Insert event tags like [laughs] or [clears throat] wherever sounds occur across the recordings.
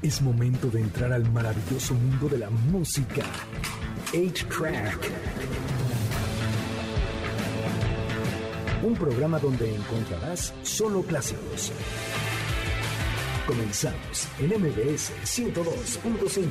Es momento de entrar al maravilloso mundo de la música. 8-Track. Un programa donde encontrarás solo clásicos. Comenzamos en MBS 102.5.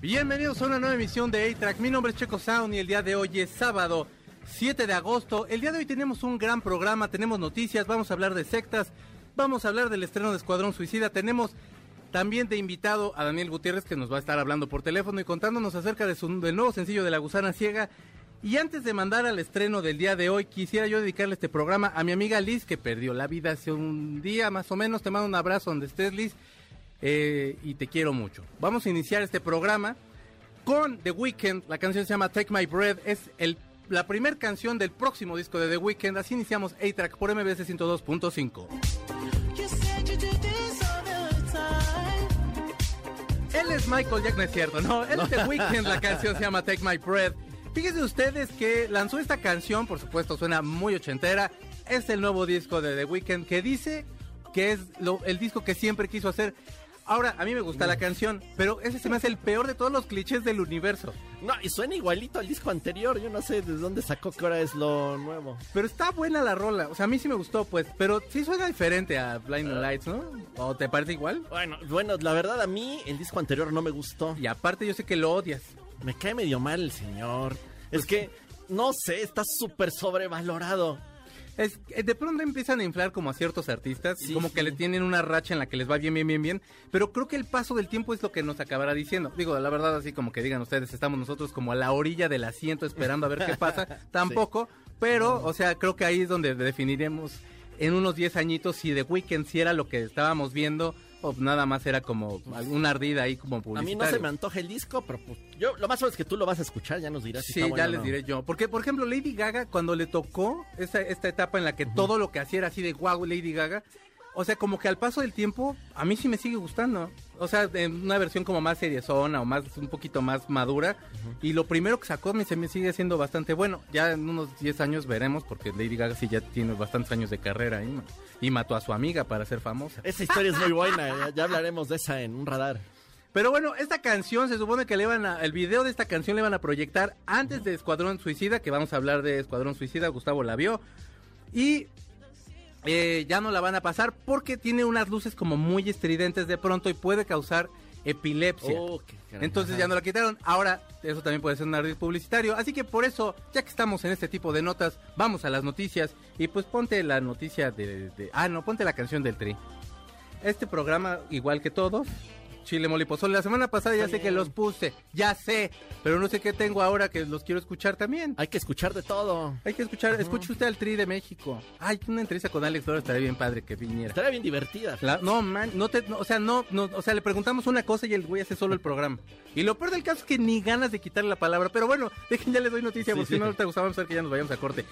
Bienvenidos a una nueva emisión de A-Track. Mi nombre es Checo Sound y el día de hoy es sábado 7 de agosto. El día de hoy tenemos un gran programa, tenemos noticias, vamos a hablar de sectas, vamos a hablar del estreno de Escuadrón Suicida, tenemos también de invitado a Daniel Gutiérrez que nos va a estar hablando por teléfono y contándonos acerca de su, del nuevo sencillo de La Gusana Ciega. Y antes de mandar al estreno del día de hoy, quisiera yo dedicarle este programa a mi amiga Liz, que perdió la vida hace un día más o menos. Te mando un abrazo donde estés, Liz, eh, y te quiero mucho. Vamos a iniciar este programa con The Weeknd. La canción se llama Take My Breath. Es el, la primera canción del próximo disco de The Weeknd. Así iniciamos A-Track por MBS 102.5. Él es Michael Jackson, no es cierto, no. Él es The Weeknd, la canción se llama Take My Breath. Fíjense ustedes que lanzó esta canción, por supuesto suena muy ochentera. Es el nuevo disco de The Weeknd que dice que es lo, el disco que siempre quiso hacer. Ahora, a mí me gusta la canción, pero ese se me hace el peor de todos los clichés del universo. No, y suena igualito al disco anterior. Yo no sé de dónde sacó que ahora es lo nuevo. Pero está buena la rola. O sea, a mí sí me gustó, pues. Pero sí suena diferente a Blinding Lights, ¿no? ¿O te parece igual? Bueno, bueno, la verdad a mí el disco anterior no me gustó. Y aparte yo sé que lo odias. Me cae medio mal el señor. Es que, no sé, está súper sobrevalorado. Es, eh, de pronto empiezan a inflar como a ciertos artistas, Sí, como sí. que le tienen una racha en la que les va bien, bien, bien, bien. Pero creo que el paso del tiempo es lo que nos acabará diciendo. Digo, la verdad, así como que digan ustedes, estamos nosotros como a la orilla del asiento esperando a ver qué pasa. [laughs] Tampoco, pero, o sea, creo que ahí es donde definiremos en unos 10 añitos si The Weeknd si era lo que estábamos viendo o nada más era como alguna ardida ahí como A mí publicitario. no se me antoja el disco, pero pues, yo lo más seguro es que tú lo vas a escuchar, ya nos dirás si Sí, está ya bueno les no. diré yo. Porque, por ejemplo, Lady Gaga, cuando le tocó esta, esta etapa en la que todo lo que hacía era así de guau, Lady Gaga, o sea, como que al paso del tiempo, a mí sí me sigue gustando. O sea, en una versión como más seriezona o más, un poquito más madura. Y lo primero que sacó me, se me sigue siendo bastante bueno. Ya en unos 10 años veremos, porque Lady Gaga sí ya tiene bastantes años de carrera ahí, y mató a su amiga para ser famosa. Esa historia es muy buena, ya, ya hablaremos de esa en un radar. Pero bueno, esta canción se supone que le van a, el video de esta canción le van a proyectar antes de Escuadrón Suicida, que vamos a hablar de Escuadrón Suicida, Gustavo la vio. Y eh, ya no la van a pasar porque tiene unas luces como muy estridentes de pronto y puede causar epilepsia. Oh. Entonces ya no la quitaron. Ahora, eso también puede ser un ardid publicitario. Así que por eso, ya que estamos en este tipo de notas, vamos a las noticias. Y pues ponte la noticia de. de- ah, no, ponte la canción del Tri. Este programa, igual que todos, Chile Mole Pozole. La semana pasada ya sé que los puse, ya sé. Pero no sé qué tengo ahora que los quiero escuchar también. Hay que escuchar de todo. Hay que escuchar, escuche usted al Tri de México. Ay, una entrevista con Alex Flores estaría bien padre que viniera. Estaría bien divertida. La- no, man, no te, no, o sea, no, no, o sea, le preguntamos una cosa y el güey hace solo el programa. Y lo peor del caso es que ni ganas de quitarle la palabra. Pero bueno, dejen, ya les doy noticia, Sí, porque sí. si no te gustaba hacer que ya nos vayamos a corte.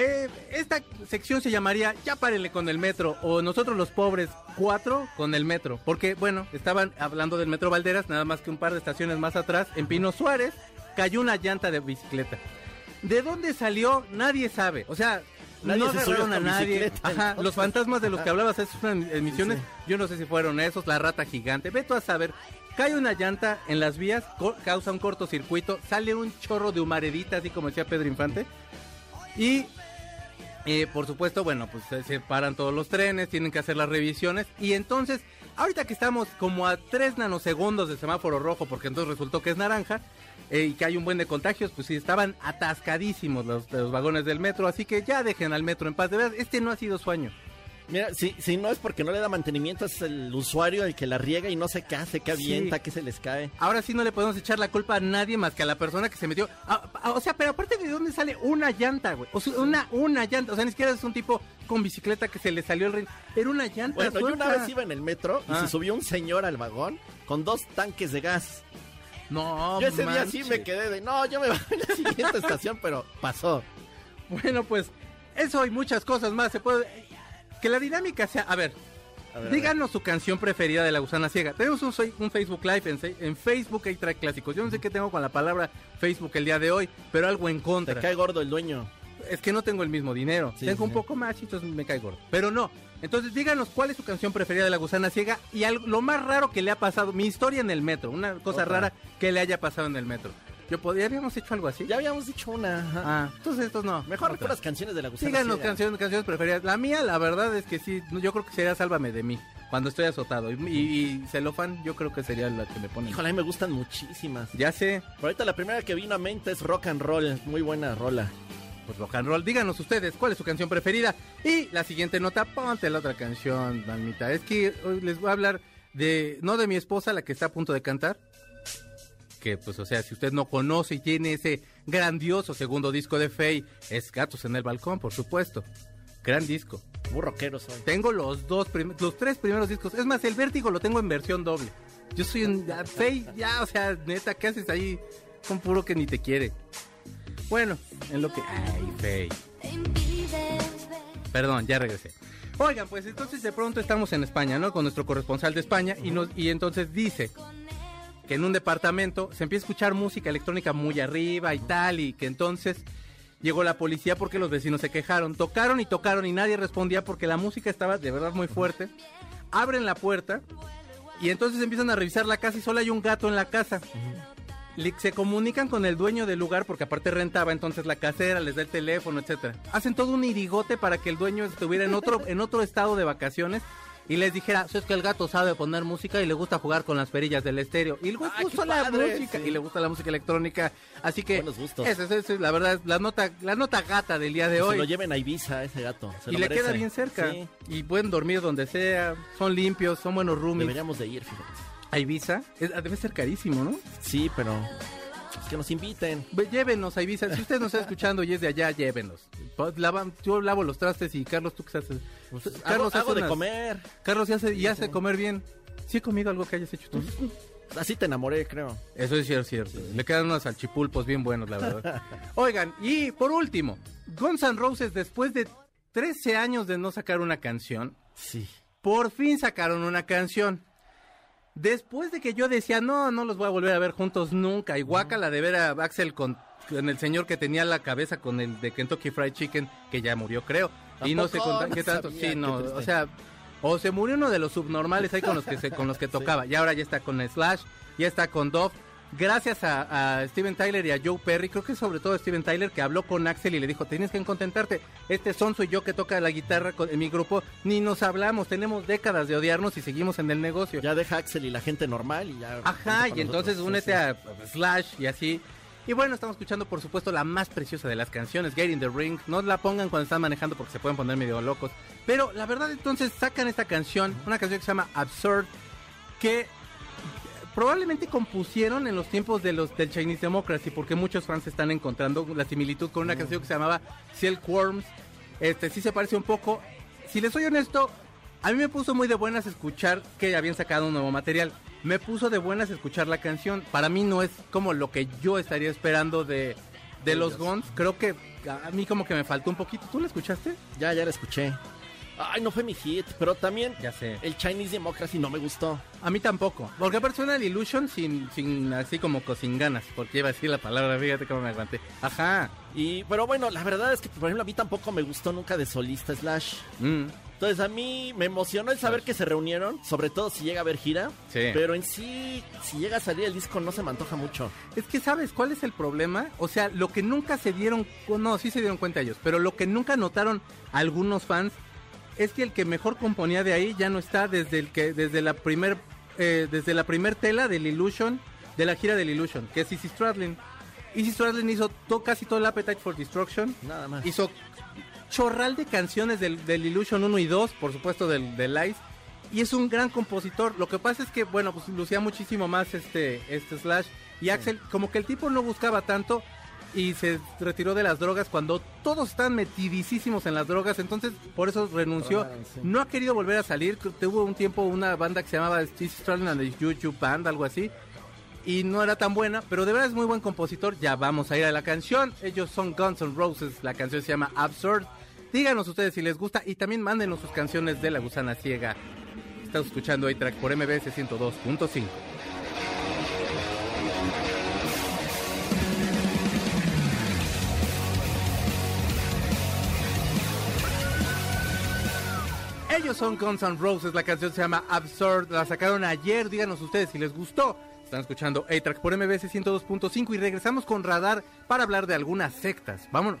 Eh, esta sección se llamaría Ya párenle con el metro o Nosotros los pobres 4 con el metro. Porque, bueno, estaban hablando del metro Valderas, nada más que un par de estaciones más atrás, en Pino Suárez, cayó una llanta de bicicleta. ¿De dónde salió? Nadie sabe. O sea, Nadie no agarraron a nadie. los fantasmas de los que hablabas esas emisiones, Sí. yo no sé si fueron esos, la rata gigante. Ve tú a saber. Cae una llanta en las vías, causa un cortocircuito, sale un chorro de humaredita, así como decía Pedro Infante. Y eh, por supuesto, bueno, pues se separan todos los trenes, tienen que hacer las revisiones. Y entonces, ahorita que estamos como a 3 nanosegundos de semáforo rojo, porque entonces resultó que es naranja, eh, y que hay un buen de contagios, pues sí, estaban atascadísimos los, los vagones del metro. Así que ya dejen al metro en paz. De verdad, este no ha sido su año. Mira, si, si no es porque no le da mantenimiento, es el usuario el que la riega y no sé qué hace, qué avienta, Sí. qué se les cae. Ahora sí no le podemos echar la culpa a nadie más que a la persona que se metió. Ah, ah, o sea, pero aparte de dónde sale una llanta, güey. O sea, una, una llanta. O sea, ni siquiera es un tipo con bicicleta que se le salió el ring. Era una llanta. Bueno, yo una vez iba en el metro y Ah. se subió un señor al vagón con dos tanques de gas. No, yo ese día sí me quedé de, no, yo me voy a la siguiente estación, pero pasó. [laughs] Bueno, pues eso y muchas cosas más. Se puede. Que la dinámica sea. A ver, A ver, a díganos su canción preferida de la gusana ciega. Tenemos un, un Facebook Live en, en Facebook hay track clásicos. Yo no sé qué tengo con la palabra Facebook el día de hoy, pero algo en contra. Te cae gordo el dueño. es que no tengo el mismo dinero. Sí, tengo sí, un poco más y entonces me cae gordo. Pero no. Entonces díganos cuál es su canción preferida de la gusana ciega y algo, lo más raro que le ha pasado, mi historia en el metro, una cosa Otra. rara que le haya pasado en el metro. Yo podría, habíamos hecho algo así. Ya habíamos dicho una. ajá. Ah, entonces estos no. Mejor Otra. las canciones de la gusana Díganos ciega. canciones, canciones preferidas. La mía, la verdad es que sí, no, yo creo que sería Sálvame de mí, cuando estoy azotado. Y, y, y Celofán, yo creo que sería la que me pone. Híjole, a mí me gustan muchísimas. Ya sé, Pero ahorita la primera que vino a mente es Rock and Roll. Muy buena rola. pues rock and roll. Díganos ustedes cuál es su canción preferida. Y la siguiente nota, ponte la otra canción, Dalmita. Es que hoy les voy a hablar de, no de mi esposa, la que está a punto de cantar. Que pues, o sea, si usted no conoce y tiene ese grandioso segundo disco de Faye, es Gatos en el Balcón, por supuesto. Gran disco. Muy rockero soy. Tengo los dos, los tres primeros discos. Es más, el Vértigo lo tengo en versión doble. Yo soy un ya, Faye, ya, o sea, neta, ¿qué haces ahí? Con puro que ni te quiere. Bueno, en lo que. Ay, Faye. Perdón, ya regresé. Oigan, pues entonces de pronto estamos en España, ¿no? Con nuestro corresponsal de España y, nos, y entonces dice que en un departamento se empieza a escuchar música electrónica muy arriba y tal y que entonces llegó la policía porque los vecinos se quejaron. Tocaron y tocaron y nadie respondía porque la música estaba de verdad muy fuerte. Abren la puerta y entonces empiezan a revisar la casa y solo hay un gato en la casa. Se comunican con el dueño del lugar porque aparte rentaba entonces la casera, les da el teléfono, etcétera. Hacen todo un irigote para que el dueño estuviera en otro en otro estado de vacaciones y les dijera, es que el gato sabe poner música y le gusta jugar con las perillas del estéreo. Y le Ay, gusta la padre, música sí. y le gusta la música electrónica. Así que Buenos gustos. esa es, la verdad, la nota la nota gata del día de Que hoy. Se lo lleven a Ibiza ese gato. se y lo le merece. queda bien cerca. Sí, Y pueden dormir donde sea, son limpios, son buenos roomies. deberíamos de ir, fíjate. A Ibiza, es- debe ser carísimo, ¿no? Sí, pero pues, que nos inviten. Ve, Llévenos a Ibiza. Si usted nos está escuchando y es de allá, llévenos. Lava- yo lavo los trastes y Carlos, ¿tú qué haces? Pues, Carlos hago, de comer. Carlos, y hace, y hace comer bien. ¿Sí he comido algo que hayas hecho tú? Así te enamoré, creo. Eso es cierto, cierto. Le quedan unos salchipulpos bien buenos, la verdad. [laughs] Oigan, y por último, Guns N' Roses, después de 13 años de no sacar una canción, Sí. por fin sacaron una canción. Después de que yo decía, no, no los voy a volver a ver juntos nunca. Y guácala de ver a Axel con, con el señor que tenía la cabeza con el de Kentucky Fried Chicken, que ya murió, creo. ¿A Y no sé con- qué tanto. Sí, no, o sea, o se murió uno de los subnormales ahí con los que se, con los que [laughs] tocaba. Y ahora ya está con Slash, ya está con Dove. Gracias a, a Steven Tyler y a Joe Perry, creo que sobre todo Steven Tyler, que habló con Axel y le dijo, tienes que contentarte, este son soy yo que toca la guitarra con- en mi grupo, ni nos hablamos, tenemos décadas de odiarnos y seguimos en el negocio. Ya deja Axel y la gente normal y ya. Ajá, y entonces nosotros. únete Sí, a Slash y así. Y bueno, estamos escuchando por supuesto la más preciosa de las canciones, Get in the Ring. No la pongan cuando están manejando porque se pueden poner medio locos. Pero la verdad entonces sacan esta canción, una canción que se llama Absurd, que probablemente compusieron en los tiempos de los del Chinese Democracy, porque muchos fans están encontrando la similitud con una canción que se llamaba Silkworms. Este sí se parece un poco. Si les soy honesto, a mí me puso muy de buenas escuchar que habían sacado un nuevo material. Me puso de buenas escuchar la canción. Para mí no es como lo que yo estaría esperando de, de los. Guns. Creo que a mí como que me faltó un poquito. ¿Tú la escuchaste? Ya, ya la escuché. Ay, no fue mi hit, pero también Ya sé. el Chinese Democracy no me gustó. A mí tampoco. Porque el Illusion sin, sin así como co- sin ganas. Porque iba a decir la palabra, fíjate cómo me aguanté. Ajá. Y, pero bueno, la verdad es que, por ejemplo, a mí tampoco me gustó nunca de solista Slash. Mm. Entonces a mí me emocionó el saber que se reunieron, sobre todo si llega a haber gira. Sí. Pero en sí, si llega a salir el disco no se me antoja mucho. Es que sabes cuál es el problema, o sea, lo que nunca se dieron, no, sí se dieron cuenta ellos, pero lo que nunca notaron algunos fans es que el que mejor componía de ahí ya no está desde el que desde la primer eh, desde la primer tela del Illusion, de la gira del Illusion, que es Izzy Stradlin. Izzy Stradlin hizo to- casi todo el Appetite for Destruction, Nada más. hizo chorral de canciones del, del Illusion 1 y 2, por supuesto del, del Ice, y es un gran compositor. Lo que pasa es que, bueno, pues lucía muchísimo más este, este Slash. Y Axel, como que el tipo no buscaba tanto y se retiró de las drogas cuando todos están metidísimos en las drogas, entonces por eso renunció. Sí. No ha querido volver a salir. Tuvo un tiempo una banda que se llamaba Steve Stralin and the YouTube Band, algo así. Y no era tan buena, pero de verdad es muy buen compositor. Ya vamos a ir a la canción. Ellos son Guns N' Roses. La canción se llama Absurd. Díganos ustedes si les gusta y también mándenos sus canciones de La Gusana Ciega. Estás escuchando A-Track por MBS 102.5. Ellos son Guns N' Roses, la canción se llama Absurd, la sacaron ayer, díganos ustedes si les gustó. Están escuchando A-Track por MBS 102.5 y regresamos con Radar para hablar de algunas sectas. Vámonos.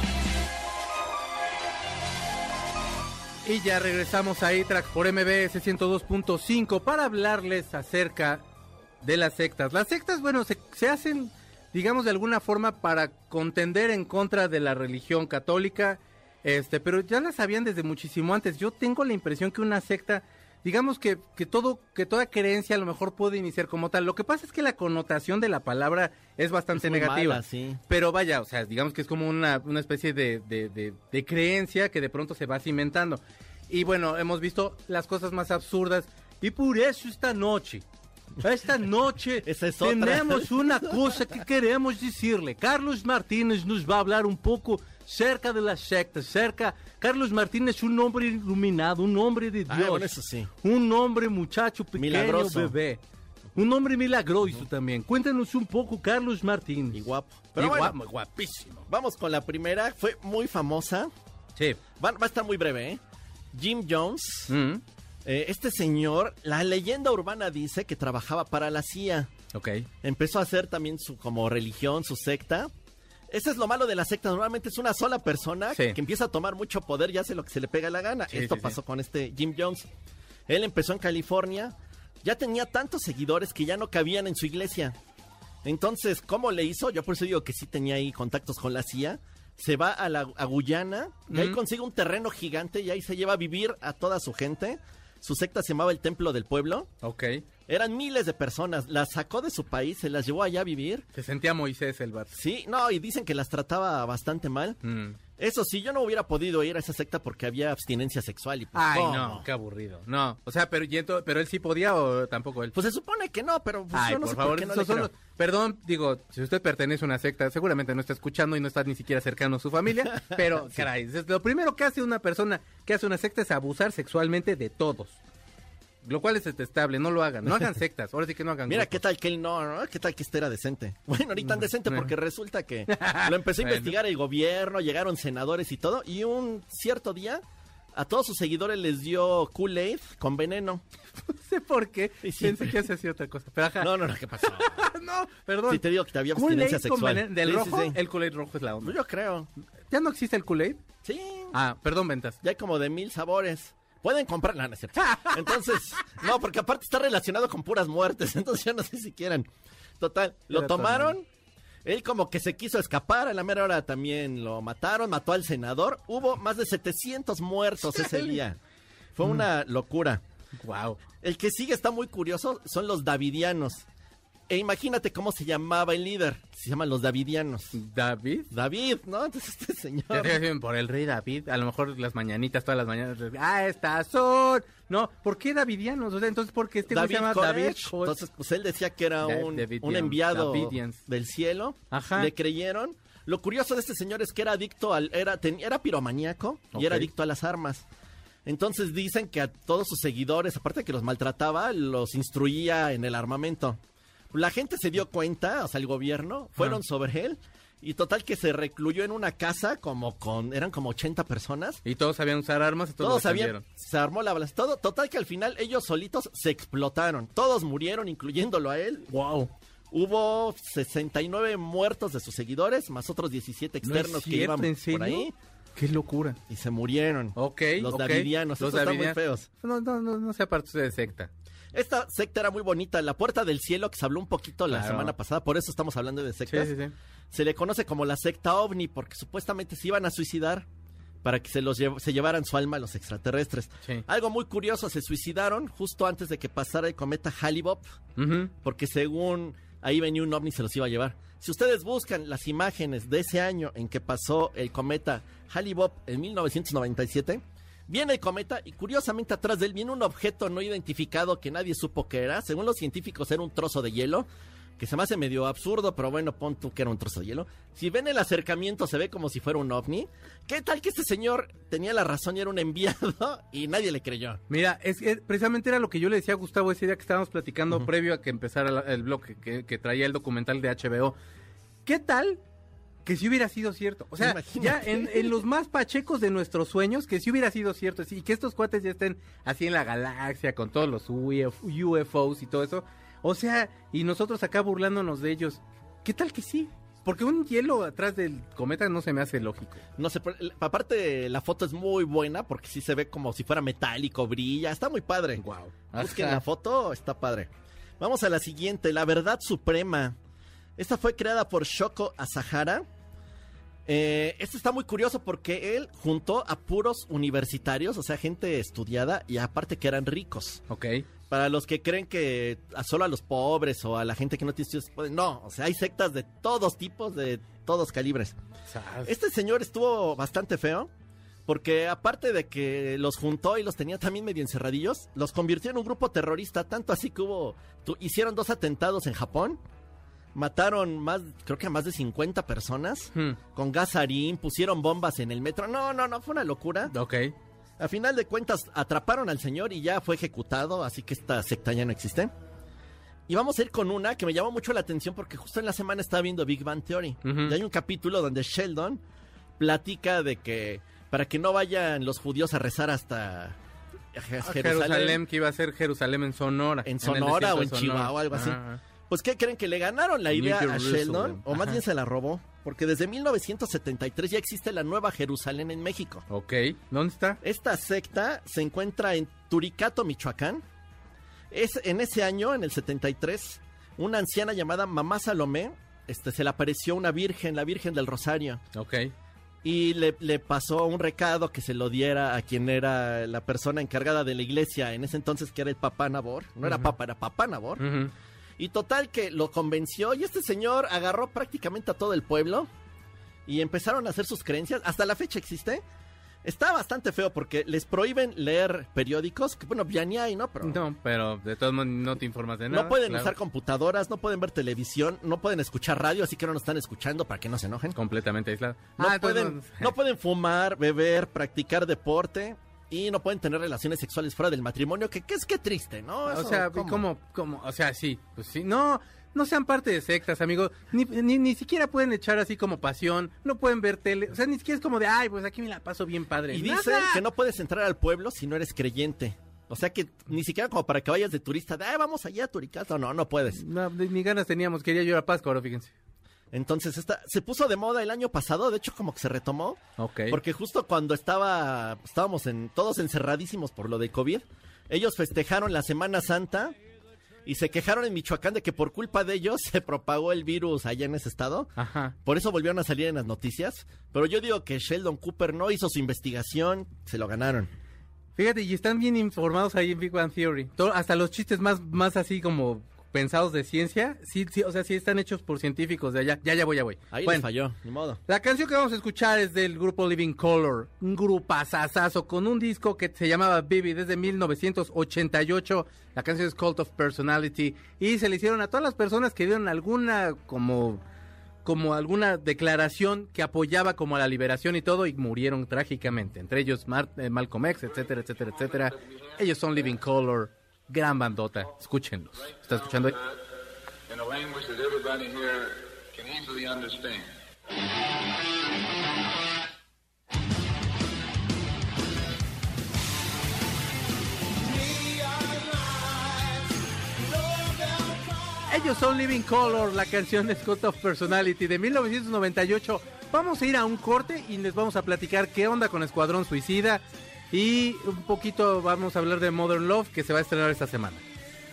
Y ya regresamos a A-Track por MBS 102.5 para hablarles acerca de las sectas. Las sectas, bueno, se, se hacen, digamos, de alguna forma para contender en contra de la religión católica, este, pero ya las sabían desde muchísimo antes. Yo tengo la impresión que una secta, digamos que, que todo, que toda creencia a lo mejor puede iniciar como tal. Lo que pasa es que la connotación de la palabra es bastante Es negativa. mala, sí. Pero vaya, o sea, digamos que es como una, una especie de, de- de- de creencia que de pronto se va cimentando. Y bueno, hemos visto las cosas más absurdas. Y por eso esta noche, esta [laughs] noche es tenemos una cosa que queremos decirle. Carlos Martínez nos va a hablar un poco cerca de las sectas, cerca... Carlos Martínez es un hombre iluminado, un hombre de Ah, Dios. bueno, eso sí. Un hombre muchacho pequeño, Milagroso. bebé. Un hombre milagroso también. Cuéntanos un poco, Carlos Martínez. Y guapo. Y Pero bueno, guapo, guapísimo. vamos con la primera. Fue muy famosa. Sí. Va, va a estar muy breve, ¿eh? Jim Jones. Mm, Eh, este señor, la leyenda urbana dice que trabajaba para la CIA. ok. Empezó a hacer también su como religión, su secta. Ese es lo malo de la secta. Normalmente es una sola persona Sí. que empieza a tomar mucho poder y hace lo que se le pega la gana. Sí, Esto sí, pasó con este Jim Jones. Él empezó en California. Ya tenía tantos seguidores que ya no cabían en su iglesia. Entonces, ¿cómo le hizo? Yo por eso digo que sí tenía ahí contactos con la CIA. Se va a, la, a Guyana y ahí Ujú. consigue un terreno gigante y ahí se lleva a vivir a toda su gente. Su secta se llamaba el Templo del Pueblo. Ok. Eran miles de personas. Las sacó de su país, se las llevó allá a vivir. Se sentía Moisés el vato. Sí, no, y dicen que las trataba bastante mal. Mm. Eso sí, yo no hubiera podido ir a esa secta porque había abstinencia sexual. Y pues, Ay, no, qué aburrido. No, o sea, pero, ento- pero él sí podía o tampoco él. Pues se supone que no, pero pues, Ay, yo no por sé favor, por qué no esos le son creo. los- Perdón, digo, si usted pertenece a una secta, seguramente no está escuchando y no está ni siquiera cercano a su familia, [laughs] pero caray, lo primero que hace una persona que hace una secta es abusar sexualmente de todos. Lo cual es detestable, no lo hagan, no hagan [laughs] sectas, ahora sí que no hagan Mira, grupos. ¿qué tal que él no, no? ¿Qué tal que este era decente? [laughs] Bueno, ni tan decente porque resulta que [laughs] lo empezó a investigar el gobierno, llegaron senadores y todo, y un cierto día a todos sus seguidores les dio Kool-Aid con veneno. No sé por qué, Sí, sí. pensé que hace así otra cosa, pero ajá. No, no, no, ¿qué pasó? no, perdón. Sí, te digo que te había abstinencia sexual. veneno- ¿Del Sí, sí, rojo? El Kool-Aid rojo es la onda. Pues yo creo. ¿Ya no existe el Kool-Aid? Sí. Ah, perdón, ventas. Ya hay como de mil sabores. Pueden comprar, no, no es cierto. Entonces, no, porque aparte está relacionado con puras muertes, [laughs] entonces yo no sé si quieran. Total, lo tomaron, él como que se quiso escapar, a la mera hora también lo mataron, mató al senador. Hubo más de 700 muertos ese día. Fue una locura. Wow. El que sigue está muy curioso, son los davidianos. E imagínate cómo se llamaba el líder. Se llaman los davidianos. David. David, ¿no? Entonces este señor... Ya te decían, por el rey David, a lo mejor las mañanitas, todas las mañanas. Ah, estas son. No, ¿por qué davidianos? O sea, entonces, porque este güey se llama. David. Entonces, pues él decía que era un, enviado Davidians. del cielo. Ajá. Le creyeron. Lo curioso de este señor es que era adicto al. Era, ten- era piromaníaco y era adicto a las armas. Entonces dicen que a todos sus seguidores, aparte de que los maltrataba, los instruía en el armamento. La gente se dio cuenta, o sea, el gobierno, fueron Ajá. sobre él. Y total que se recluyó en una casa como con, eran como 80 personas. Y todos sabían usar armas y todos, sabían, se armó la balacera. Todo, total que al final ellos solitos se explotaron. Todos murieron, incluyéndolo a él. Wow. Hubo 69 muertos de sus seguidores, más otros 17 externos que iban ¿en por ahí Qué locura. y se murieron. Ok, Los ok. davidianos, están muy feos. No, no, no, no sea parte usted de secta. Esta secta era muy bonita, la Puerta del Cielo, que se habló un poquito la Claro. semana pasada, por eso estamos hablando de Sí, sectas. sí, sí. Se le conoce como la secta ovni, porque supuestamente se iban a suicidar para que se los lle- se llevaran su alma a los extraterrestres. Sí. Algo muy curioso, se suicidaron justo antes de que pasara el cometa Halley-Bopp, Ujú. porque según ahí venía un ovni y se los iba a llevar. Si ustedes buscan las imágenes de ese año en que pasó el cometa Halley-Bopp en 1997, viene el cometa y curiosamente atrás de él viene un objeto no identificado que nadie supo que era. Según los científicos era un trozo de hielo que se me hace medio absurdo, pero bueno, pon tú que era un trozo de hielo. Si ven el acercamiento, se ve como si fuera un ovni. ¿Qué tal que este señor tenía la razón y era un enviado [laughs] y nadie le creyó? Mira, es, es- precisamente era lo que yo le decía a Gustavo ese día que estábamos platicando previo a que empezara la- el blog que, que traía el documental de HBO. ¿Qué tal que si hubiera sido cierto? O sea, Imagínate. ya en, en los más pachecos de nuestros sueños, que si hubiera sido cierto, y que estos cuates ya estén así en la galaxia con todos los UF UFOs y todo eso. O sea, y nosotros acá burlándonos de ellos. ¿Qué tal que sí? Porque un hielo atrás del cometa no se me hace lógico. No sé, aparte la foto es muy buena porque sí se ve como si fuera metálico, brilla, está muy padre. Wow. Busquen la foto, está padre. Vamos a la siguiente, La Verdad Suprema. Esta fue creada por Shoko Asahara. Eh, este está muy curioso porque él juntó a puros universitarios, o sea, gente estudiada y aparte que eran ricos. Ok. Para los que creen que a solo a los pobres o a la gente que no tiene estudios, no, o sea, hay sectas de todos tipos, de todos calibres. Este señor estuvo bastante feo. Porque aparte de que los juntó y los tenía también medio encerradillos, los convirtió en un grupo terrorista, tanto así que hubo, tu- hicieron dos atentados en Japón, mataron más, creo que a más de 50 personas, Hmm, con gas harín, pusieron bombas en el metro, no, no, no, fue una locura. Ok. A final de cuentas atraparon al señor y ya fue ejecutado, así que esta secta ya no existe. Y vamos a ir con una que me llamó mucho la atención porque justo en la semana estaba viendo Big Bang Theory. Y hay un capítulo donde Sheldon platica de que para que no vayan los judíos a rezar hasta Jerusalén, Jerusalén, que iba a ser Jerusalén en Sonora. En Sonora desierto o en Sonora. Chihuahua, algo así. Ajá. Pues, ¿qué creen? Que le ganaron la idea a. Sheldon, o más bien se la robó, porque desde 1973 ya existe la Nueva Jerusalén en México. Ok. ¿Dónde está? Esta secta se encuentra en Turicato, Michoacán. Es en ese año, en el 73, una anciana llamada Mamá Salomé, este, se le apareció una virgen, la Virgen del Rosario, Ok. y le, le pasó un recado que se lo diera a quien era la persona encargada de la iglesia en ese entonces, que era el Papá Nabor. No era Ujú. Papa, era Papá Nabor. Ujú. Y total que lo convenció y este señor agarró prácticamente a todo el pueblo y empezaron a hacer sus creencias. Hasta la fecha existe. Está bastante feo porque les prohíben leer periódicos, que bueno, ya ni hay, ¿no? Pero No, pero de todos modos no te informas de nada. no pueden claro. usar computadoras, no pueden ver televisión, no pueden escuchar radio, así que no nos están escuchando para que no se enojen. Completamente aislado. No, Ah, pueden, no [laughs] pueden fumar, beber, practicar deporte y no pueden tener relaciones sexuales fuera del matrimonio, que, que es que triste, ¿no? O Eso, sea, ¿cómo? ¿cómo? ¿cómo? O sea, sí, pues sí. No, no sean parte de sectas, amigo. Ni, ni, ni siquiera pueden echar así como pasión. No pueden ver tele. O sea, ni siquiera es como de, ay, pues aquí me la paso bien padre. Y dicen que no puedes entrar al pueblo si no eres creyente. O sea que ni siquiera como para que vayas de turista, de, "Ay, vamos allá a Turicato. No, no puedes. No, ni ni ganas teníamos. Quería yo a Pascua ahora, fíjense. Entonces, esta, se puso de moda el año pasado, de hecho como que se retomó, Ok. porque justo cuando estaba, estábamos en, todos encerradísimos por lo del COVID, ellos festejaron la Semana Santa y se quejaron en Michoacán de que por culpa de ellos [laughs] se propagó el virus allá en ese estado. Ajá. Por eso volvieron a salir en las noticias. Pero yo digo que Sheldon Cooper no hizo su investigación, se lo ganaron. Fíjate, y están bien informados ahí en Big Bang Theory. Todo- hasta los chistes más, más así como pensados de ciencia, sí, sí, o sea, sí están hechos por científicos de allá. Ya, ya voy, ya voy. Ahí Bueno, falló, ni modo. La canción que vamos a escuchar es del grupo Living Color, un grupazazazo con un disco que se llamaba Baby desde 1988. La canción es Cult of Personality y se le hicieron a todas las personas que dieron alguna como como alguna declaración que apoyaba como a la liberación y todo y murieron trágicamente, entre ellos Mar- eh, Malcolm X, etcétera, etcétera, etcétera. Ellos son Living Color, gran bandota, escúchenlos. ¿Está escuchando? ahí? in a language that everybody here can easily understand. Ellos son Living Color, la canción de Scott of Personality de 1998. Vamos a ir a un corte y les vamos a platicar qué onda con Escuadrón Suicida y un poquito vamos a hablar de Modern Love que se va a estrenar esta semana.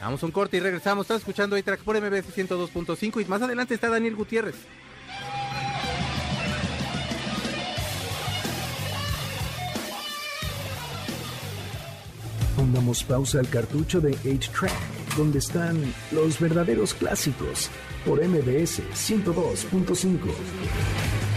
Vamos a un corte y regresamos. Estás escuchando A-Track por MBS 102.5 y más adelante está Daniel Gutiérrez. Pongamos pausa al cartucho de 8-Track donde están los verdaderos clásicos, por MBS 102.5.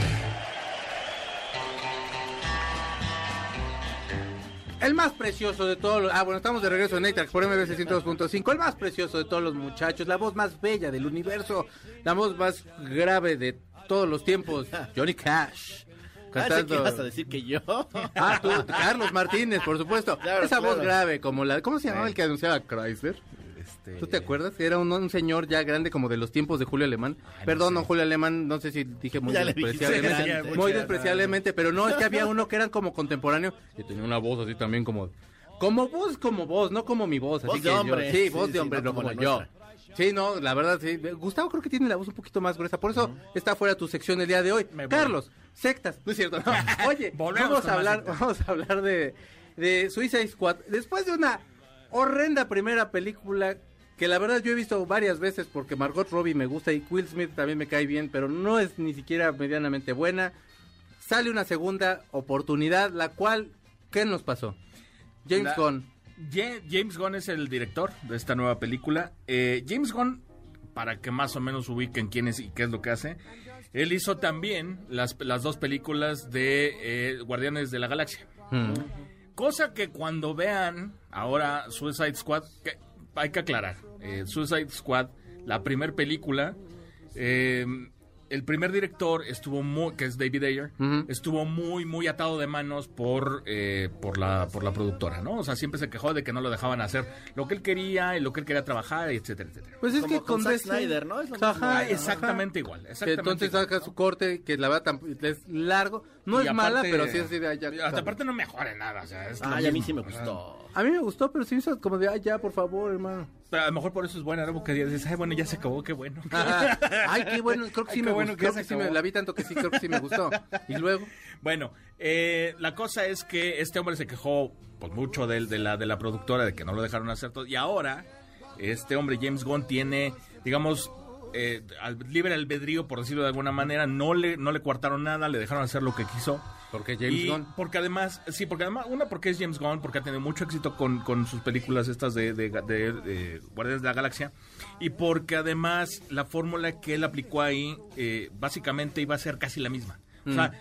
El más precioso de todos los... Ah, bueno, estamos de regreso en Nitrax por MBC 102.5. El más precioso de todos los muchachos, la voz más bella del universo, la voz más grave de todos los tiempos, [laughs] Johnny Cash. Ah, ¿sí que vas a decir que yo. [laughs] Ah, tú, Carlos Martínez, por supuesto. Claro, Esa voz grave, como la... ¿Cómo se llamaba el que anunciaba Chrysler? Este, ¿Tú te acuerdas? Era un, un señor ya grande como de los tiempos de Julio Alemán. Perdón, don Julio Alemán, no sé si dije muy Ya despreciablemente. grande. muy Muchas despreciablemente, pero no, es que había uno que era como contemporáneo y tenía una voz así también como... Como voz, como voz, no como mi voz. Voz así de que yo- hombre. sí, Sí, voz sí, de hombre, no no como yo. Sí, no, la verdad, sí. Gustavo creo que tiene la voz un poquito más gruesa, por eso está fuera tu sección el día de hoy. Me voy. Carlos, sectas, no es cierto. no. [laughs] Oye, Volvemos vamos a hablar, vamos a hablar de, de Suicide Squad. Después de una horrenda primera película que la verdad yo he visto varias veces porque Margot Robbie me gusta y Will Smith también me cae bien, pero no es ni siquiera medianamente buena. Sale una segunda oportunidad, la cual, ¿qué nos pasó? James La- Gunn. Ja- James Gunn es el director de esta nueva película. Eh, James Gunn, para que más o menos ubiquen quién es y qué es lo que hace, él hizo también las, las dos películas de eh, Guardianes de la Galaxia. Hmm. Cosa que cuando vean ahora Suicide Squad, que hay que aclarar, eh, Suicide Squad, la primer película, eh, el primer director estuvo muy, que es David Ayer, estuvo muy, muy atado de manos por, eh, por, la, por la productora, ¿no? O sea, siempre se quejó de que no lo dejaban hacer lo que él quería y lo que él quería trabajar, etcétera, etcétera. Pues es Como que con con Zack Snyder, ¿no? Es lo mismo. Ajá, Ah, exactamente igual, Que exactamente entonces igual. saca su corte, que la verdad es largo. No Y es mala, pero sí es de allá. Hasta aparte no mejora en nada, o sea, es Ay, a mí sí me gustó. A mí me gustó, pero sí hizo como de, ay, ya, por favor, hermano. Pero a lo mejor por eso es buena, ¿no? Porque dices, ay, bueno, ya se acabó, qué bueno. Ay, qué bueno, creo que sí Ay, me bueno gustó. que creo que sí me, la vi tanto que sí, creo que sí me gustó. Y luego, Bueno, eh, la cosa es que este hombre se quejó pues mucho de, de la, de la productora de que no lo dejaron hacer todo. Y ahora, este hombre, James Gunn, tiene, digamos, eh, al- libre albedrío, por decirlo de alguna manera. No le, no le coartaron nada, le dejaron hacer lo que quiso. porque James y Gunn. Porque además, sí, porque además, una porque es James Gunn, porque ha tenido mucho éxito con, con sus películas estas de, de, de- de Guardianes de la Galaxia, y porque además la fórmula que él aplicó ahí, eh, básicamente iba a ser casi la misma. O sea,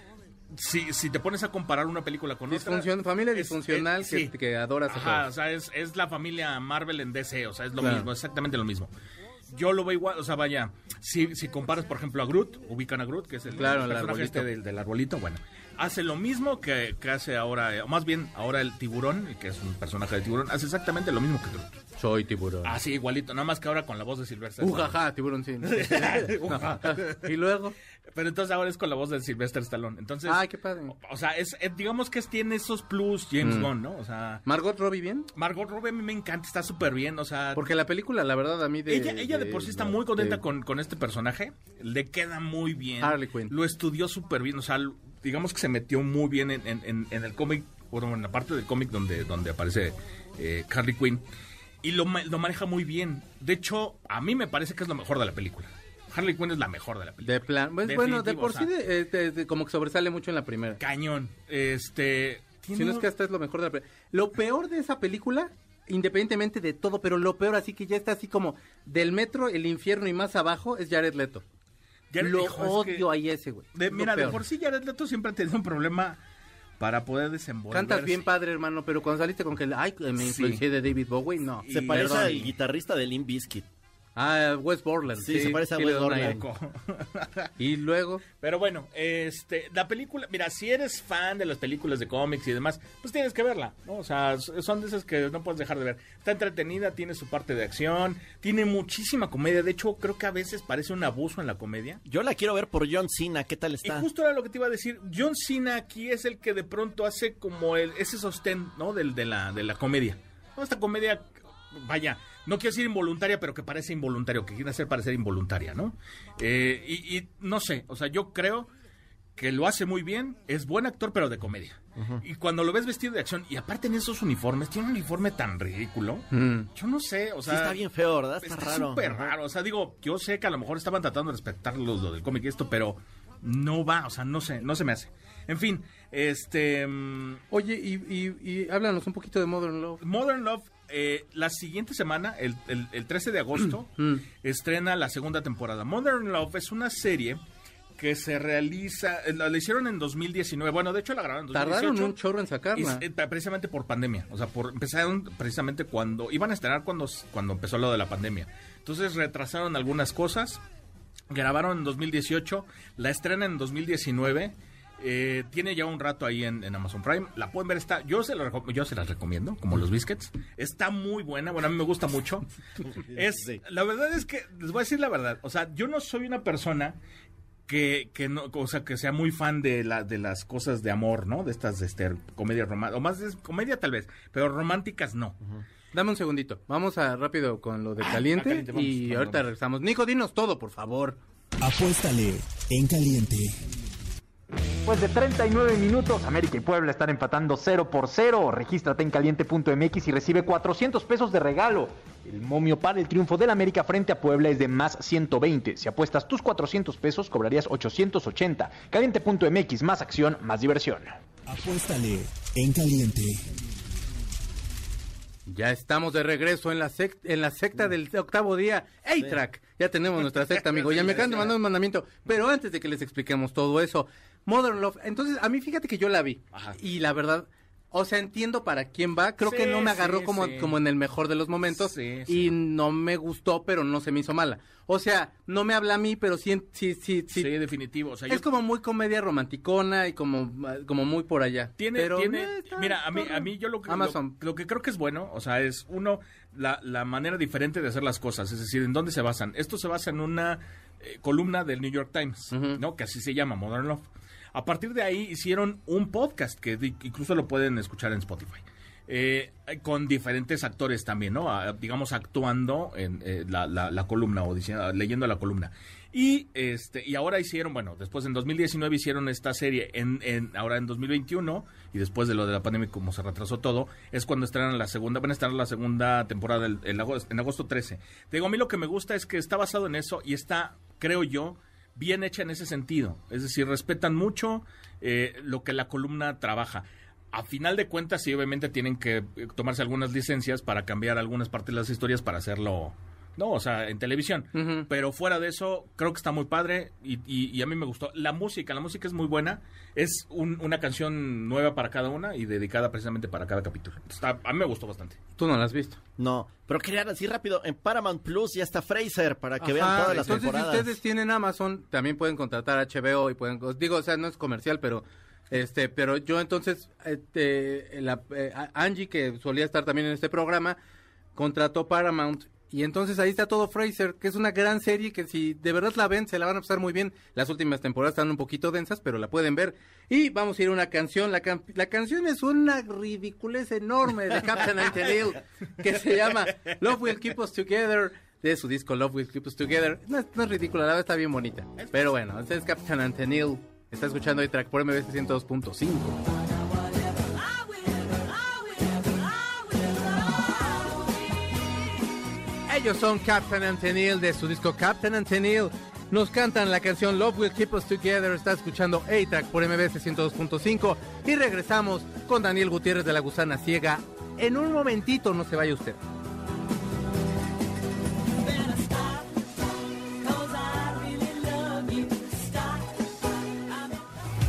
si, si te pones a comparar una película con otra... Disfunción, familia es- disfuncional es- que, sí. que adoras a Ajá, o todos. sea, es, es la familia Marvel en DC, o sea, es lo Claro. mismo, exactamente lo mismo. Yo lo veo igual, o sea, vaya, si, si comparas, por ejemplo, a Groot, ubican a Groot, que es el, Claro, el personaje arbolito. este del, del arbolito, bueno, hace lo mismo que, que hace ahora, eh, o más bien, ahora el tiburón, que es un personaje de tiburón, hace exactamente lo mismo que Groot. Soy tiburón. Así, igualito, nada más que ahora con la voz de Stallone. Ujaja, tiburón, sí. [laughs] [laughs] Ujaja. y luego, Pero entonces ahora es con la voz de Sylvester Stallone. Entonces, ay, qué padre. o, o sea, es, eh, digamos que es- tiene esos plus James Mm. Gunn, ¿no? O sea, Margot Robbie bien. Margot Robbie a mí me encanta, está súper bien, o sea, Porque la película, la verdad, a mí de... ella, ella de por sí está muy contenta de- con, con este personaje. Le queda muy bien. Harley Quinn. Lo estudió súper bien. O sea, digamos que se metió muy bien en, en- en- en el cómic, bueno, en la parte del cómic donde, donde aparece eh, Harley Quinn. Y lo, lo maneja muy bien. De hecho, a mí me parece que es lo mejor de la película. Harley Quinn es la mejor de la película. De plan, pues, bueno, de Definitivo, por o sí, de- eh, de- de- como que sobresale mucho en la primera. Cañón. Este. Si no es que hasta es lo mejor de la película. Lo peor de esa película, independientemente de todo, pero lo peor así que ya está así como del metro, el infierno y más abajo, es Jared Leto. Jared- lo hijo, es que- odio ahí ese, güey. de- mira, de por sí Jared Leto siempre ha tenido un problema para poder desenvolverse. Cantas bien padre, hermano, pero cuando saliste con que, ay, me Sí. influencié de David Bowie, no. Se Y- parece perdón. al guitarrista de Limp Bizkit. Ah, West Borland. Sí, se parece a le Wes da una Borland. ahí. [laughs] Y luego, Pero bueno, este, la película, mira, si eres fan de las películas de cómics y demás, pues tienes que verla, ¿no? O sea, son de esas que no puedes dejar de ver. Está entretenida, tiene su parte de acción, tiene muchísima comedia. De hecho, creo que a veces parece un abuso en la comedia. Yo la quiero ver por John Cena, ¿qué tal Y está? justo era lo que te iba a decir. John Cena aquí es el que de pronto hace como el, ese sostén, ¿no? Del, de, la, de la comedia. Esta comedia, vaya, no quiero decir involuntaria, pero que parece involuntario, que quiere hacer parecer involuntaria, ¿no? Eh, y, y no sé, o sea, yo creo que lo hace muy bien, es buen actor, pero de comedia. Y cuando lo ves vestido de acción, y aparte en esos uniformes, tiene un uniforme tan ridículo. mm, Yo no sé, o Sí, sea... está bien feo, ¿verdad? Está, Está raro. súper raro. O sea, digo, yo sé que a lo mejor estaban tratando de respetar lo, lo del cómic y esto, pero no va, o sea, no sé, no se me hace. En fin, este. mm, Oye, y, y, y háblanos un poquito de Modern Love. Modern Love, eh, la siguiente semana, el, el- el 13 de agosto, [clears throat] estrena la segunda temporada. Modern Love es una serie que se realiza, eh, la, la hicieron en 2019, bueno, de hecho la grabaron en 2018. Tardaron un chorro en y, sacarla. eh, precisamente por pandemia, o sea, por empezaron precisamente cuando iban a estrenar cuando cuando empezó lo de la pandemia. Entonces retrasaron algunas cosas, grabaron en 2018, la estrenan en 2019. Eh, tiene ya un rato ahí en, en Amazon Prime. La pueden ver, está. Yo se, la, yo se las recomiendo, como los biscuits. Está muy buena. Bueno, a mí me gusta mucho. [laughs] Es, Sí. La verdad es que, les voy a decir la verdad. O sea, yo no soy una persona que, que no, o sea, que sea muy fan de la, de las cosas de amor, ¿no? De estas, este, comedias románticas, o más de comedia tal vez, pero románticas no. Dame un segundito. Vamos a rápido con lo de caliente, caliente, vamos, y vamos, ahorita vamos. regresamos. Nico, dinos todo, por favor. Apuéstale en caliente. Después de 39 minutos, América y Puebla están empatando 0 por 0. Regístrate en caliente.mx y recibe 400 pesos de regalo. El momio para el triunfo del América frente a Puebla es de más 120. Si apuestas tus 400 pesos, cobrarías 880. Caliente.mx, más acción, más diversión. Apuéstale en caliente. Ya estamos de regreso en la, sec- en la secta del octavo día. A-Track. Ya tenemos nuestra secta, amigo. Ya me [laughs] acaban de mandar un mandamiento. Pero antes de que les expliquemos todo eso, Modern Love. Entonces, a mí fíjate que yo la vi. Ajá. Y la verdad, o sea, entiendo para quién va. Creo que no me agarró sí, como, sí. como en el mejor de los momentos. Sí, sí. Y no me gustó, pero no se me hizo mala. O sea, no me habla a mí, pero sí, sí, sí. Sí, sí. definitivo. O sea, Es yo- como muy comedia romanticona y como, como muy por allá. Tiene, Pero, tiene, eh, está- mira, a mí, a mí yo lo que, Amazon. lo, lo que creo que es bueno, o sea, es uno, la, la manera diferente de hacer las cosas, es decir, ¿en dónde se basan? Esto se basa en una eh, columna del New York Times. ¿no? Que así se llama, Modern Love. A partir de ahí hicieron un podcast que incluso lo pueden escuchar en Spotify. eh, con diferentes actores también, ¿no? Digamos, actuando en eh, la, la- la columna o diciendo, leyendo la columna. Y este y ahora hicieron, bueno, después en 2019 hicieron esta serie, en, en ahora en 2021, y después de lo de la pandemia, como se retrasó todo, es cuando estrenan la segunda, van a estrenar la segunda temporada el- agosto- en agosto 13. Te digo, a mí lo que me gusta es que está basado en eso y está, creo yo, bien hecha en ese sentido. Es decir, respetan mucho eh, lo que la columna trabaja. A final de cuentas, sí, obviamente tienen que eh, tomarse algunas licencias para cambiar algunas partes de las historias para hacerlo, no, o sea, en televisión. Pero fuera de eso, creo que está muy padre y, y- y a mí me gustó. La música, la música es muy buena. Es un- una canción nueva para cada una y dedicada precisamente para cada capítulo. Está- a mí me gustó bastante. Tú no la has visto. No, pero quería decir rápido, en Paramount Plus ya está Fraser para que vean todas las entonces, temporadas. si ustedes tienen Amazon, también pueden contratar HBO y pueden, os digo, o sea, no es comercial, pero este, pero yo entonces, este, la, eh, Angie, que solía estar también en este programa, contrató Paramount y entonces ahí está todo Fraser, que es una gran serie que si de verdad la ven, se la van a pasar muy bien. Las últimas temporadas están un poquito densas, pero la pueden ver. Y vamos a ir a una canción. La, can- la canción es una ridiculez enorme de Captain Antonil, que se llama Love Will Keep Us Together, de su disco Love Will Keep Us Together. No, no es ridícula, la verdad está bien bonita. Pero bueno, este es Captain Antonil. Está escuchando track por MBC 102.5. Ellos son Captain and Tennille de su disco Captain and Tennille. Nos cantan la canción Love Will Keep Us Together. Está escuchando A-Track por MBS 102.5. Y regresamos con Daniel Gutiérrez de la Gusana Ciega. En un momentito, no se vaya usted.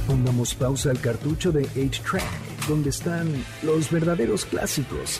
Pongamos pausa al cartucho de 8-Track, donde están los verdaderos clásicos,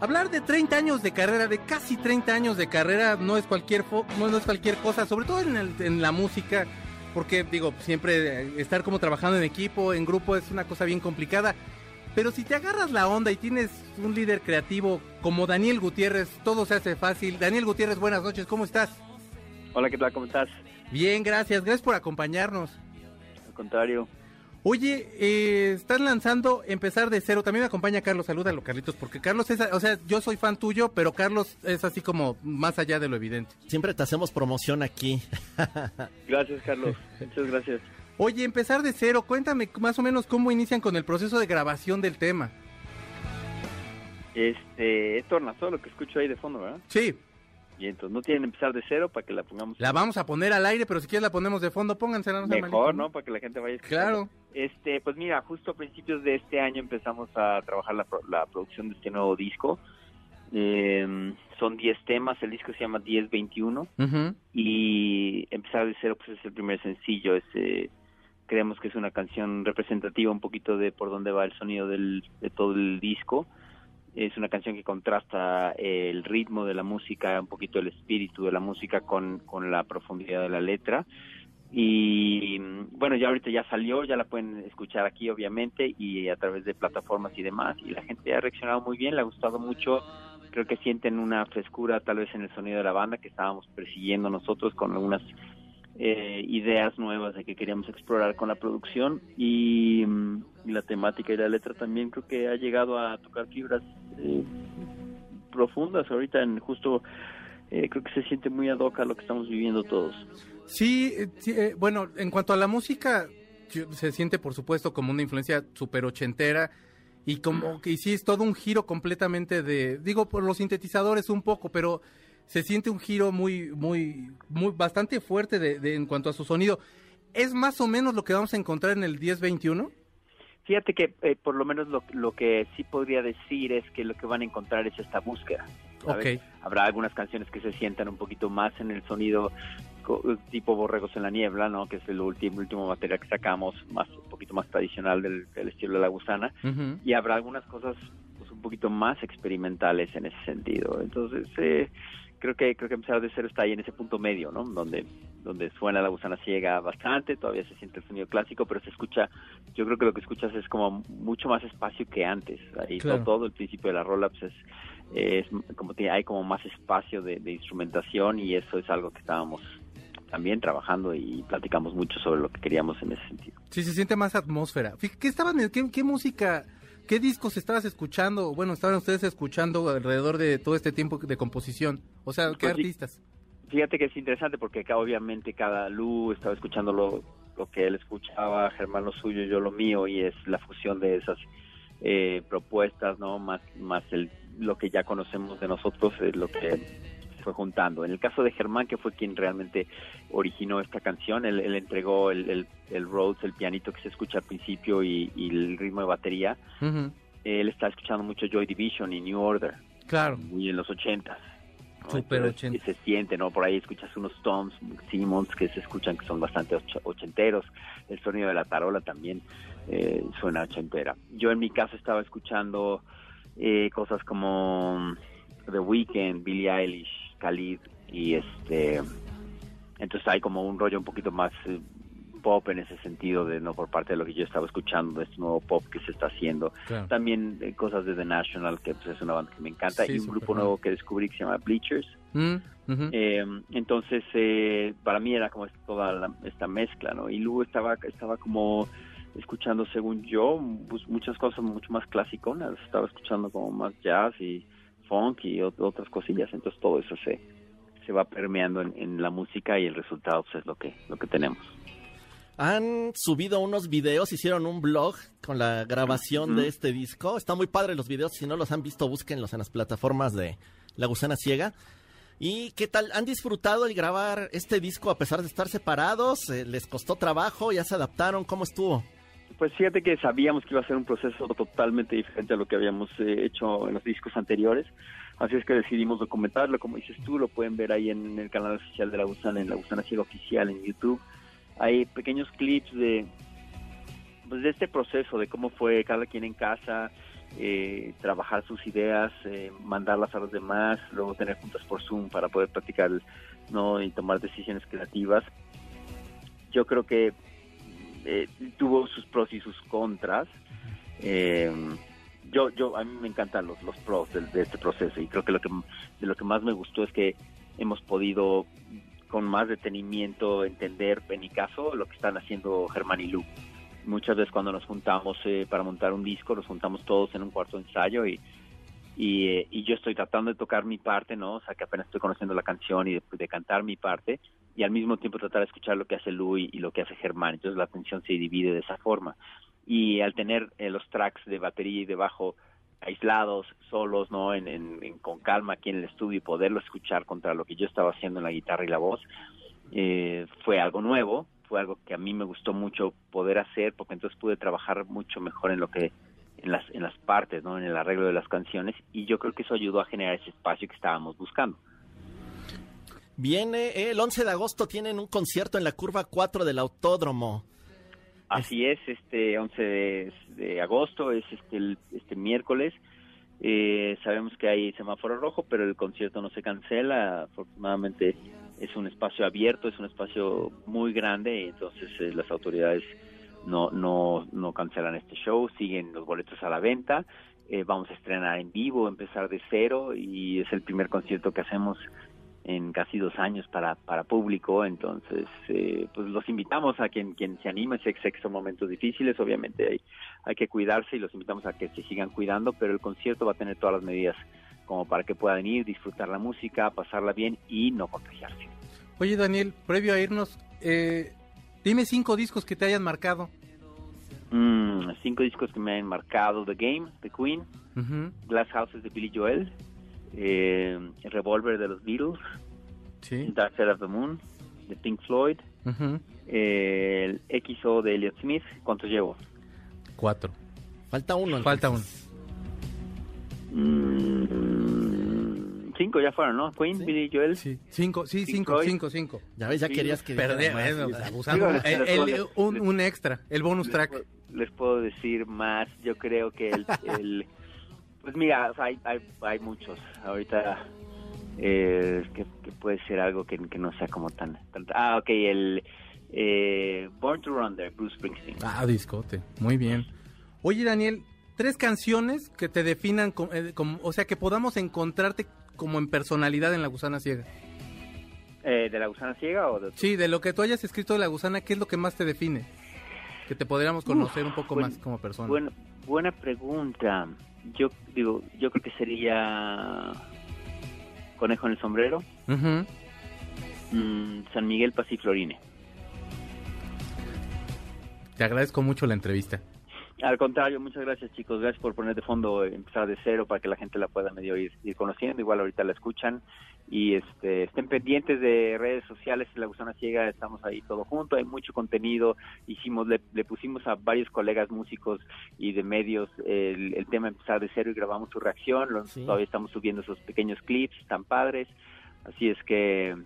Hablar de 30 años de carrera, de casi 30 años de carrera, no es cualquier, no es cualquier cosa, sobre todo en, el- en la música, porque digo, siempre eh, estar como trabajando en equipo, en grupo, es una cosa bien complicada. Pero si te agarras la onda y tienes un líder creativo como Daniel Gutiérrez, todo se hace fácil. Daniel Gutiérrez, buenas noches, ¿cómo estás? Hola, ¿qué tal? ¿Cómo estás? Bien, gracias, gracias por acompañarnos. Al contrario. Oye, eh, estás lanzando Empezar de Cero. También me acompaña Carlos. Salúdalo, Carlitos, porque Carlos es, o sea, yo soy fan tuyo, pero Carlos es así como más allá de lo evidente. Siempre te hacemos promoción aquí. [laughs] Gracias, Carlos. Muchas gracias. Oye, Empezar de Cero, cuéntame más o menos cómo inician con el proceso de grabación del tema. Este, es tornasol lo que escucho ahí de fondo, ¿verdad? Sí, Y entonces no tienen que empezar de cero para que la pongamos. la vamos a poner al aire, pero si quieres la ponemos de fondo, póngansela. No Mejor, ¿no? Para que la gente vaya escuchando. Claro. Este, pues mira, justo a principios de este año empezamos a trabajar la, la producción de este nuevo disco. Eh, son 10 temas, el disco se llama 1021 Ujú. y empezar de cero pues es el primer sencillo. Es, eh, creemos que es una canción representativa un poquito de por dónde va el sonido del, de todo el disco. Es una canción que contrasta eh, el ritmo de la música, un poquito el espíritu de la música con, con la profundidad de la letra. Y bueno, ya ahorita ya salió, ya la pueden escuchar aquí obviamente y a través de plataformas y demás. Y la gente ha reaccionado muy bien, le ha gustado mucho. Creo que sienten una frescura tal vez en el sonido de la banda que estábamos persiguiendo nosotros con algunas eh, ideas nuevas de que queríamos explorar con la producción y, mm, y la temática y la letra también creo que ha llegado a tocar fibras eh, profundas ahorita en justo eh, creo que se siente muy ad hoc a lo que estamos viviendo todos. Sí, eh, eh, bueno, en cuanto a la música, se siente por supuesto como una influencia super ochentera y como que sí es todo un giro completamente de, digo por los sintetizadores un poco, pero se siente un giro muy, muy, muy, bastante fuerte de, de- en cuanto a su sonido. ¿Es más o menos lo que vamos a encontrar en el 1021? Fíjate que eh, por lo menos lo, lo que sí podría decir es que lo que van a encontrar es esta búsqueda. ¿sabes? Ok. Habrá algunas canciones que se sientan un poquito más en el sonido tipo Borregos en la Niebla, ¿no? que es el último, último material que sacamos, más un poquito más tradicional del, del estilo de la gusana. Y habrá algunas cosas pues, un poquito más experimentales en ese sentido. Entonces, eh, creo que creo que empezar de cero está ahí en ese punto medio, ¿no? Donde donde suena la gusana ciega bastante, todavía se siente el sonido clásico, pero se escucha, yo creo que lo que escuchas es como mucho más espacio que antes. Ahí Claro. todo, todo el principio de la rola pues es, es como que hay como más espacio de, de instrumentación y eso es algo que estábamos también trabajando y platicamos mucho sobre lo que queríamos en ese sentido. Sí, se siente más atmósfera. ¿Qué estaban, qué, qué música, qué discos estabas escuchando? Bueno, estaban ustedes escuchando alrededor de todo este tiempo de composición. O sea, ¿qué Pues artistas? Fíjate que es interesante porque acá obviamente cada Lu estaba escuchando lo, lo que él escuchaba, Germán lo suyo, yo lo mío, y es la fusión de esas eh, propuestas, ¿no? Más, más el, lo que ya conocemos de nosotros, es lo que se fue juntando. En el caso de Germán, que fue quien realmente originó esta canción, él, él entregó el, el, el Rhodes, el pianito que se escucha al principio y, y el ritmo de batería. Él está escuchando mucho Joy Division y New Order Claro. muy en los ochentas. ¿no? Súper Entonces, ochentas. Se siente, ¿no? Por ahí escuchas unos toms, Simmons, que se escuchan que son bastante och- ochenteros. El sonido de la tarola también eh, suena ochentera. Yo en mi caso estaba escuchando eh, cosas como The Weeknd, Billie Eilish, Khalid y este... Entonces hay como un rollo un poquito más eh, pop en ese sentido de no por parte de lo que yo estaba escuchando de este nuevo pop que se está haciendo Claro. también eh, cosas de The National, que pues, es una banda que me encanta, Sí, y un grupo nuevo que descubrí que se llama Bleachers. Mm. Eh, entonces, eh, para mí era como toda la- esta mezcla, ¿no? Y luego estaba, estaba como escuchando, según yo, pues, muchas cosas mucho más clasiconas. Estaba escuchando como más jazz y funk y ot- otras cosillas. Entonces, todo eso se, se va permeando en, en la música y el resultado pues, es lo que, lo que tenemos. Han subido unos videos, hicieron un blog con la grabación de este disco. Están muy padres los videos, si no los han visto, búsquenlos en las plataformas de La Gusana Ciega. ¿Y qué tal? ¿Han disfrutado el grabar este disco a pesar de estar separados? Eh, ¿Les costó trabajo? ¿Ya se adaptaron? ¿Cómo estuvo? Pues fíjate que sabíamos que iba a ser un proceso totalmente diferente a lo que habíamos eh, hecho en los discos anteriores. Así es que decidimos documentarlo, como dices tú, lo pueden ver ahí en el canal oficial de La Gusana, en La Gusana Ciega Oficial en YouTube. Hay pequeños clips de, pues, de este proceso, de cómo fue cada quien en casa, eh, trabajar sus ideas, eh, mandarlas a los demás, luego tener juntas por Zoom para poder platicar ¿no? y tomar decisiones creativas. Yo creo que eh, tuvo sus pros y sus contras. Eh, yo, yo, a mí me encantan los, los pros del- de, este proceso y creo que lo que de lo que más me gustó es que hemos podido con más detenimiento entender, en mi caso, lo que están haciendo Germán y Lu. muchas veces cuando nos juntamos eh, para montar un disco, nos juntamos todos en un cuarto de ensayo y, y, eh, y yo estoy tratando de tocar mi parte, ¿no? O sea, que apenas estoy conociendo la canción y de, de cantar mi parte y al mismo tiempo tratar de escuchar lo que hace Louis y lo que hace Germán. Entonces la atención se divide de esa forma. Y al tener eh, los tracks de batería y de bajo aislados, solos, ¿no? En, en- en- con calma aquí en el estudio y poderlo escuchar contra lo que yo estaba haciendo en la guitarra y la voz, eh, fue algo nuevo, fue algo que a mí me gustó mucho poder hacer porque entonces pude trabajar mucho mejor en lo que en las en las partes, ¿no? En el arreglo de las canciones y yo creo que eso ayudó a generar ese espacio que estábamos buscando. Viene el 11 de agosto, tienen un concierto en la curva 4 del autódromo. Así es, este 11 de, de agosto es este el- este miércoles. Eh, sabemos que hay semáforo rojo, pero el concierto no se cancela. Afortunadamente es un espacio abierto, es un espacio muy grande, y entonces eh, las autoridades no, no, no cancelan este show, siguen los boletos a la venta. Eh, vamos a estrenar en vivo, empezar de cero y es el primer concierto que hacemos en casi dos años para, para público, entonces eh, pues los invitamos a quien quien se anime, sé, que son momentos difíciles, obviamente hay, hay que cuidarse y los invitamos a que se sigan cuidando, pero el concierto va a tener todas las medidas como para que puedan ir, disfrutar la música, pasarla bien y no contagiarse. Oye, Daniel, previo a irnos, eh, dime cinco discos que te hayan marcado. Mm, cinco discos que me han marcado, The Game, The Queen, Glass Houses de Billy Joel, eh, Revolver de los Beatles, Sí. Dark Side of the Moon de Pink Floyd, ujú, eh, el XO de Elliott Smith, ¿cuántos llevo? Cuatro. Falta uno. Falta uno. Mm, cinco ya fueron, ¿no? Queen, Billy Joel. Sí, cinco, sí, cinco, cinco, cinco. Ya ves, ya Sí, querías que... Perdí, bueno, abusando. El- el- puedo- un, un extra, el bonus Les track. puedo- Les puedo decir más. Yo creo que el. [laughs] pues mira, hay, hay, hay muchos. Ahorita. eh, que, que puede ser algo que, que no sea como tan. tan- ah, ok, el. Eh, Born to Run de Bruce Springsteen. Ah, discote. Muy bien. Oye, Daniel, tres canciones que te definan, como, eh, como- o sea, que podamos encontrarte como en personalidad en La Gusana Ciega. Eh, ¿De la gusana ciega o de.? Sí, de lo que tú hayas escrito de La Gusana, ¿qué es lo que más te define? Que te podríamos conocer un poco buen- más como persona. Buena, buena pregunta. Yo digo, yo creo que sería. Conejo en el sombrero. Mm, San Miguel Pasiflorine. Te agradezco mucho la entrevista. Al contrario, muchas gracias chicos, gracias por poner de fondo, eh, empezar de cero para que la gente la pueda medio ir, ir conociendo, igual ahorita la escuchan. Y este estén pendientes de redes sociales, La Gusana Ciega, estamos ahí todo junto, hay mucho contenido, hicimos, le, le pusimos a varios colegas músicos y de medios el, el tema empezar de cero y grabamos su reacción, Sí. todavía estamos subiendo esos pequeños clips tan padres, así es que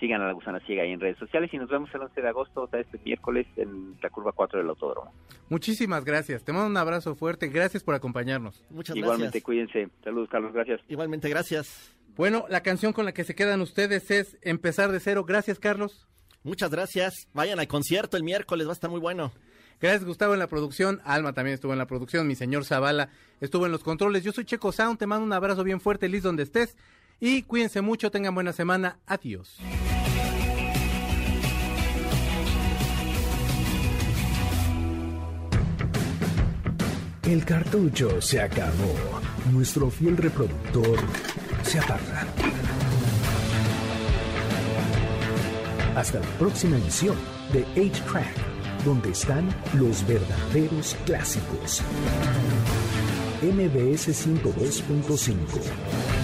sigan a La Gusana Ciega ahí en redes sociales y nos vemos el 11 de agosto, o sea, este miércoles en la curva 4 del Autódromo. Muchísimas gracias. Te mando un abrazo fuerte. Gracias por acompañarnos. Muchas Igualmente, gracias. cuídense. Saludos, Carlos, gracias. Igualmente, gracias. Bueno, la canción con la que se quedan ustedes es Empezar de cero. Gracias, Carlos. Muchas gracias. Vayan al concierto el miércoles, va a estar muy bueno. Gracias, Gustavo, en la producción. Alma también estuvo en la producción. Mi señor Zavala estuvo en los controles. Yo soy Checo Sound. Te mando un abrazo bien fuerte, Liz, donde estés. Y cuídense mucho. Tengan buena semana. Adiós. El cartucho se acabó. Nuestro fiel reproductor se apaga. Hasta la próxima emisión de 8-Track, donde están los verdaderos clásicos. MBS 102.5